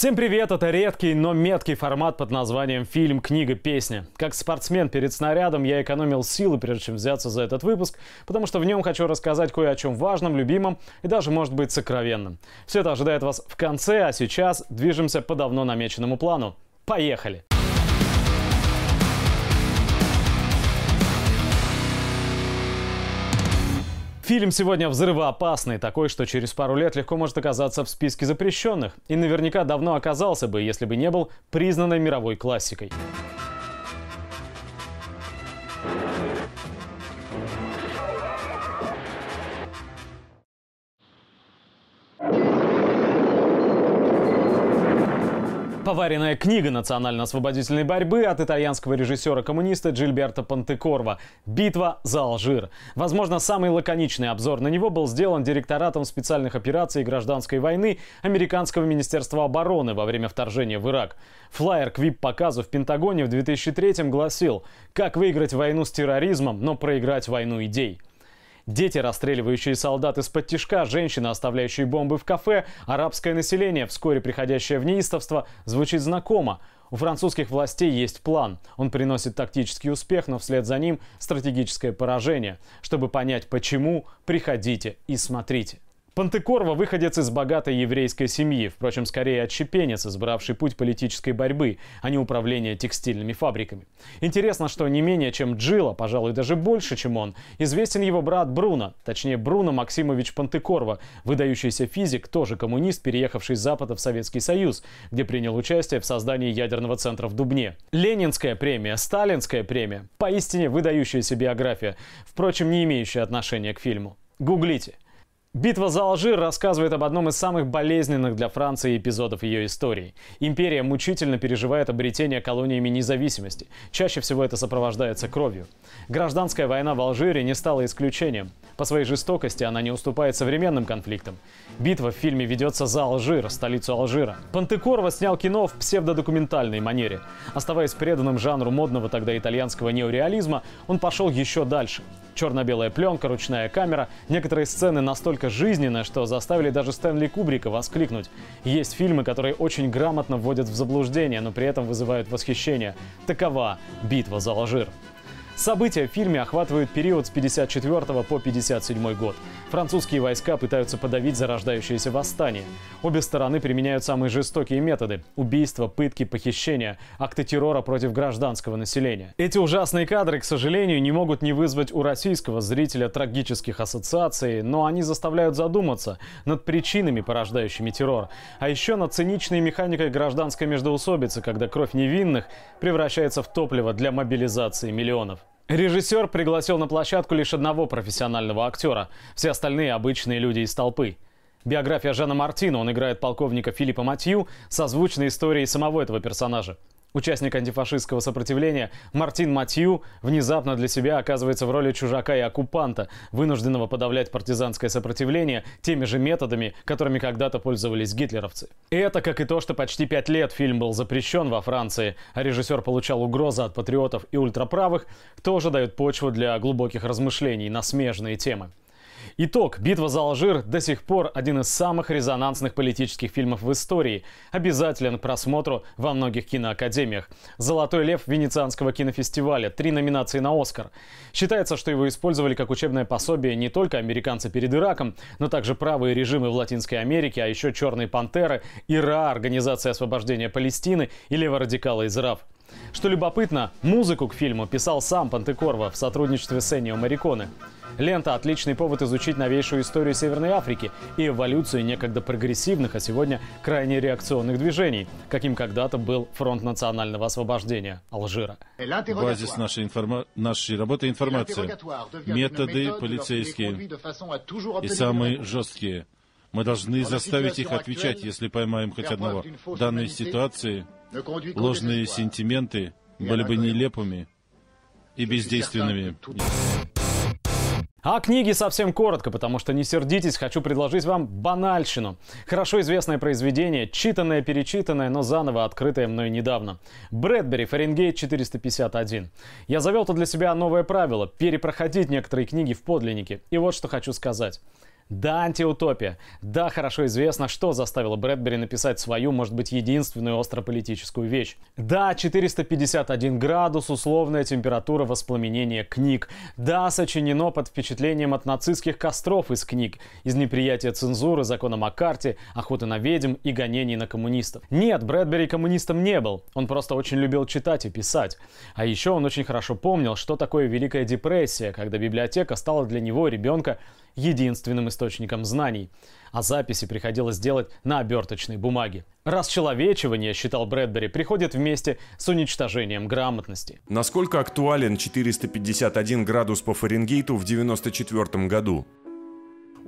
Всем привет! Это редкий, но меткий формат под названием «Фильм, книга, песня». Как спортсмен перед снарядом я экономил силы, прежде чем взяться за этот выпуск, потому что в нем хочу рассказать кое о чем важном, любимом и даже, может быть, сокровенном. Все это ожидает вас в конце, а сейчас движемся по давно намеченному плану. Поехали! Фильм сегодня взрывоопасный, такой, что через пару лет легко может оказаться в списке запрещенных. И наверняка давно оказался бы, если бы не был признанной мировой классикой. Поваренная книга национально-освободительной борьбы от итальянского режиссера-коммуниста Джильберто Пантекорва «Битва за Алжир». Возможно, самый лаконичный обзор на него был сделан директоратом специальных операций гражданской войны Американского министерства обороны во время вторжения в Ирак. Флайер к вип-показу в Пентагоне в 2003 гласил «Как выиграть войну с терроризмом, но проиграть войну идей». Дети, расстреливающие солдат из-под тишка, женщины, оставляющие бомбы в кафе, арабское население, вскоре приходящее в неистовство, звучит знакомо. У французских властей есть план. Он приносит тактический успех, но вслед за ним стратегическое поражение. Чтобы понять почему, приходите и смотрите. Пантекорва – выходец из богатой еврейской семьи, впрочем, скорее отщепенец, избравший путь политической борьбы, а не управления текстильными фабриками. Интересно, что не менее чем Джилла, пожалуй, даже больше, чем он, известен его брат Бруно, точнее Бруно Максимович Пантекорва, выдающийся физик, тоже коммунист, переехавший с Запада в Советский Союз, где принял участие в создании ядерного центра в Дубне. Ленинская премия, Сталинская премия – поистине выдающаяся биография, впрочем, не имеющая отношения к фильму. Гуглите – Битва за Алжир рассказывает об одном из самых болезненных для Франции эпизодов ее истории. Империя мучительно переживает обретение колониями независимости. Чаще всего это сопровождается кровью. Гражданская война в Алжире не стала исключением. По своей жестокости она не уступает современным конфликтам. Битва в фильме ведется за Алжир, столицу Алжира. Пантекорова снял кино в псевдодокументальной манере. Оставаясь преданным жанру модного тогда итальянского неореализма, он пошел еще дальше. Черно-белая пленка, ручная камера. Некоторые сцены настолько жизненные, что заставили даже Стэнли Кубрика воскликнуть. Есть фильмы, которые очень грамотно вводят в заблуждение, но при этом вызывают восхищение. Такова «Битва за Алжир». События в фильме охватывают период с 54 по 57 год. Французские войска пытаются подавить зарождающееся восстание. Обе стороны применяют самые жестокие методы – убийства, пытки, похищения, акты террора против гражданского населения. Эти ужасные кадры, к сожалению, не могут не вызвать у российского зрителя трагических ассоциаций, но они заставляют задуматься над причинами, порождающими террор, а еще над циничной механикой гражданской междоусобицы, когда кровь невинных превращается в топливо для мобилизации миллионов. Режиссер пригласил на площадку лишь одного профессионального актера. Все остальные обычные люди из толпы. Биография Жана Мартина, он играет полковника Филиппа Матью, созвучна историей самого этого персонажа. Участник антифашистского сопротивления Мартин Матью внезапно для себя оказывается в роли чужака и оккупанта, вынужденного подавлять партизанское сопротивление теми же методами, которыми когда-то пользовались гитлеровцы. И это как и то, что почти пять лет фильм был запрещен во Франции, а режиссер получал угрозы от патриотов и ультраправых, тоже дает почву для глубоких размышлений на смежные темы. Итог. Битва за Алжир до сих пор один из самых резонансных политических фильмов в истории. Обязателен к просмотру во многих киноакадемиях. «Золотой лев» Венецианского кинофестиваля. Три номинации на «Оскар». Считается, что его использовали как учебное пособие не только американцы перед Ираком, но также правые режимы в Латинской Америке, а еще «Черные пантеры», ИРА, Организация освобождения Палестины и леворадикалы из РАФ. Что любопытно, музыку к фильму писал сам Пантекорво в сотрудничестве с Эннио Мариконе. Лента – отличный повод изучить новейшую историю Северной Африки и эволюцию некогда прогрессивных, а сегодня крайне реакционных движений, каким когда-то был Фронт национального освобождения Алжира. Базис нашей, информа... нашей работы – информация, методы полицейские и самые жесткие. Мы должны заставить их отвечать, если поймаем хоть одного. В данной ситуации ложные сентименты были бы нелепыми и бездейственными. А книги совсем коротко, потому что не сердитесь, хочу предложить вам банальщину. Хорошо известное произведение, читанное, перечитанное, но заново открытое мной недавно. Брэдбери, Фаренгейт 451. Я завел тут для себя новое правило – перепроходить некоторые книги в подлиннике. И вот что хочу сказать. Да, антиутопия. Да, хорошо известно, что заставило Брэдбери написать свою, может быть, единственную острополитическую вещь. Да, 451 градус, условная температура воспламенения книг. Да, сочинено под впечатлением от нацистских костров из книг, из неприятия цензуры, закона Маккарти, охоты на ведьм и гонений на коммунистов. Нет, Брэдбери коммунистом не был. Он просто очень любил читать и писать. А еще он очень хорошо помнил, что такое Великая депрессия, когда библиотека стала для него, ребенка, единственным источником знаний, а записи приходилось делать на оберточной бумаге. Расчеловечивание, считал Брэдбери, приходит вместе с уничтожением грамотности. Насколько актуален 451 градус по Фаренгейту в 1994 году?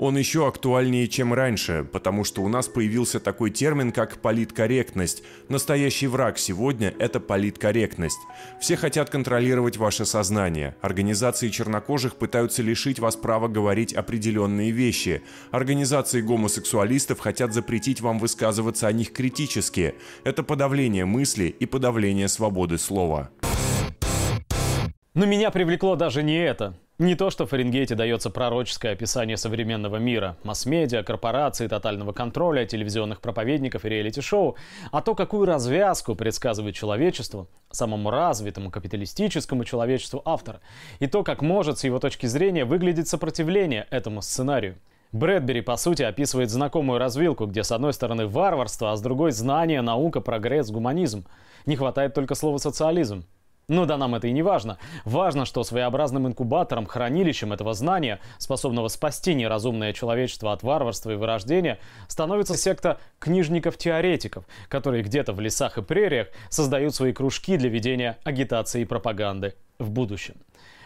Он еще актуальнее, чем раньше, потому что у нас появился такой термин, как политкорректность. Настоящий враг сегодня – это политкорректность. Все хотят контролировать ваше сознание. Организации чернокожих пытаются лишить вас права говорить определенные вещи. Организации гомосексуалистов хотят запретить вам высказываться о них критически. Это подавление мысли и подавление свободы слова. Но меня привлекло даже не это. Не то, что в Фаренгейте дается пророческое описание современного мира, масс-медиа, корпораций, тотального контроля, телевизионных проповедников и реалити-шоу, а то, какую развязку предсказывает человечеству, самому развитому капиталистическому человечеству автора, и то, как может с его точки зрения выглядеть сопротивление этому сценарию. Брэдбери, по сути, описывает знакомую развилку, где с одной стороны варварство, а с другой знание, наука, прогресс, гуманизм. Не хватает только слова «социализм». Ну да нам это и не важно. Важно, что своеобразным инкубатором, хранилищем этого знания, способного спасти неразумное человечество от варварства и вырождения, становится секта книжников-теоретиков, которые где-то в лесах и прериях создают свои кружки для ведения агитации и пропаганды в будущем.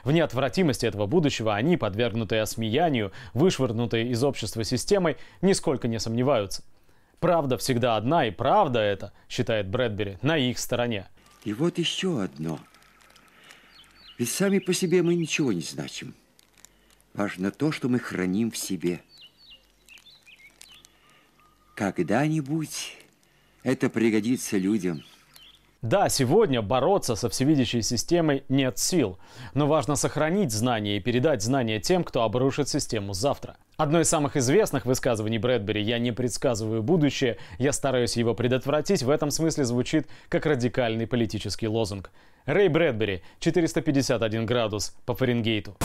В неотвратимости этого будущего они, подвергнутые осмеянию, вышвырнутые из общества системой, нисколько не сомневаются. Правда всегда одна, и правда это, считает Брэдбери, на их стороне. И вот еще одно. Ведь сами по себе мы ничего не значим. Важно то, что мы храним в себе. Когда-нибудь это пригодится людям – да, сегодня бороться со всевидящей системой нет сил, но важно сохранить знания и передать знания тем, кто обрушит систему завтра. Одно из самых известных высказываний Брэдбери «Я не предсказываю будущее, я стараюсь его предотвратить» в этом смысле звучит как радикальный политический лозунг. Рэй Брэдбери, 451 градус по Фаренгейту.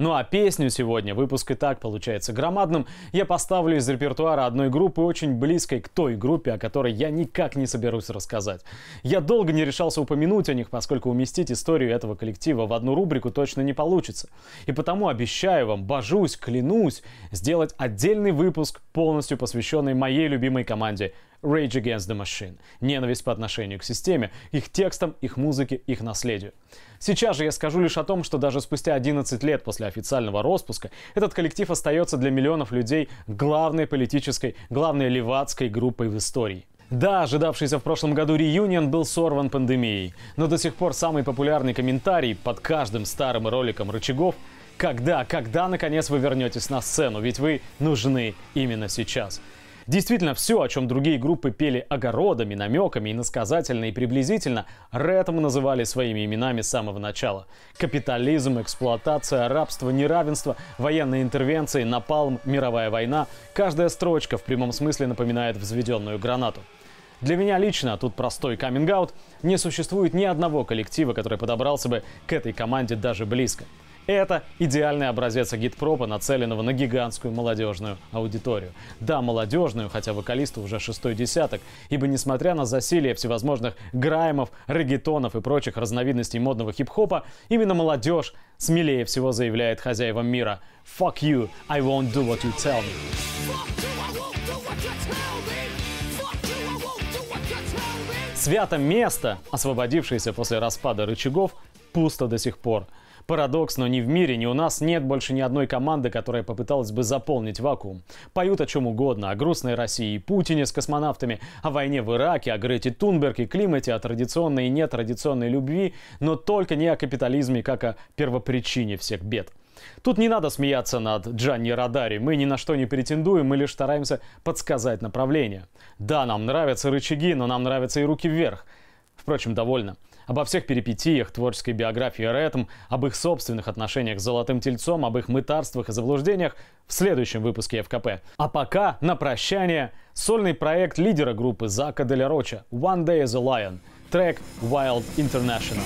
Ну а песню сегодня, выпуск и так получается громадным, я поставлю из репертуара одной группы, очень близкой к той группе, о которой я никак не соберусь рассказать. Я долго не решался упомянуть о них, поскольку уместить историю этого коллектива в одну рубрику точно не получится. И потому обещаю вам, божусь, клянусь, сделать отдельный выпуск, полностью посвященный моей любимой команде Rage Against the Machine. Ненависть по отношению к системе, их текстам, их музыке, их наследию. Сейчас же я скажу лишь о том, что даже спустя 11 лет после официального распуска этот коллектив остается для миллионов людей главной политической, главной левацкой группой в истории. Да, ожидавшийся в прошлом году реюнион был сорван пандемией, но до сих пор самый популярный комментарий под каждым старым роликом рычагов когда, когда наконец вы вернетесь на сцену, ведь вы нужны именно сейчас. Действительно, все, о чем другие группы пели огородами, намеками, иносказательно и приблизительно, рэпом называли своими именами с самого начала. Капитализм, эксплуатация, рабство, неравенство, военные интервенции, напалм, мировая война. Каждая строчка в прямом смысле напоминает взведенную гранату. Для меня лично, тут простой каминг-аут, не существует ни одного коллектива, который подобрался бы к этой команде даже близко. Это идеальный образец агитпропа, нацеленного на гигантскую молодежную аудиторию. Да, молодежную, хотя вокалисту уже шестой десяток, ибо несмотря на засилие всевозможных граймов, регетонов и прочих разновидностей модного хип-хопа, именно молодежь смелее всего заявляет хозяевам мира «Fuck you, I won't do what you tell me». Свято место, освободившееся после распада рычагов, пусто до сих пор – Парадокс, но ни в мире, ни у нас нет больше ни одной команды, которая попыталась бы заполнить вакуум. Поют о чем угодно, о грустной России и Путине с космонавтами, о войне в Ираке, о Грете Тунберг и климате, о традиционной и нетрадиционной любви, но только не о капитализме, как о первопричине всех бед. Тут не надо смеяться над Джанни Радари. Мы ни на что не претендуем, мы лишь стараемся подсказать направление. Да, нам нравятся рычаги, но нам нравятся и руки вверх. Впрочем, довольно. Обо всех перипетиях творческой биографии Рэтм, об их собственных отношениях с Золотым Тельцом, об их мытарствах и заблуждениях в следующем выпуске ФКП. А пока, на прощание, сольный проект лидера группы Зака Деля Роча «One Day as a Lion», трек «Wild International».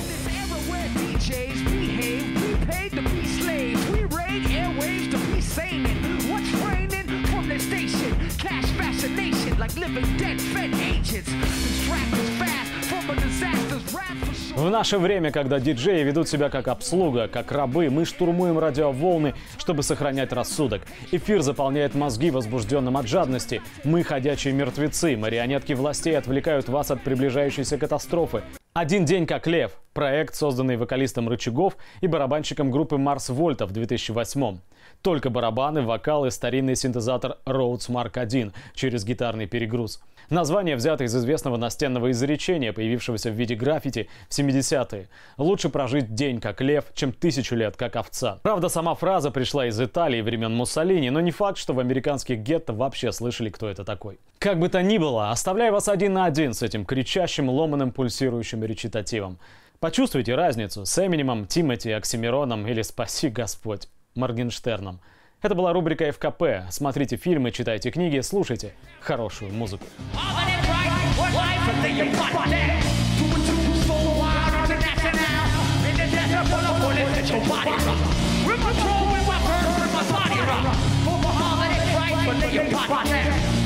В наше время, когда диджеи ведут себя как обслуга, как рабы, мы штурмуем радиоволны, чтобы сохранять рассудок. Эфир заполняет мозги возбужденным от жадности. Мы ходячие мертвецы, марионетки властей отвлекают вас от приближающейся катастрофы. «Один день как лев» – проект, созданный вокалистом Рычагов и барабанщиком группы Марс Вольта в 2008 только барабаны, вокал и старинный синтезатор Rhodes Mark 1 через гитарный перегруз. Название взято из известного настенного изречения, появившегося в виде граффити в 70-е. «Лучше прожить день как лев, чем тысячу лет как овца». Правда, сама фраза пришла из Италии времен Муссолини, но не факт, что в американских гетто вообще слышали, кто это такой. Как бы то ни было, оставляю вас один на один с этим кричащим, ломаным, пульсирующим речитативом. Почувствуйте разницу с Эминемом, Тимати, Оксимироном или «Спаси Господь». Моргенштерном. Это была рубрика ФКП. Смотрите фильмы, читайте книги, слушайте хорошую музыку.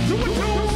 Do it,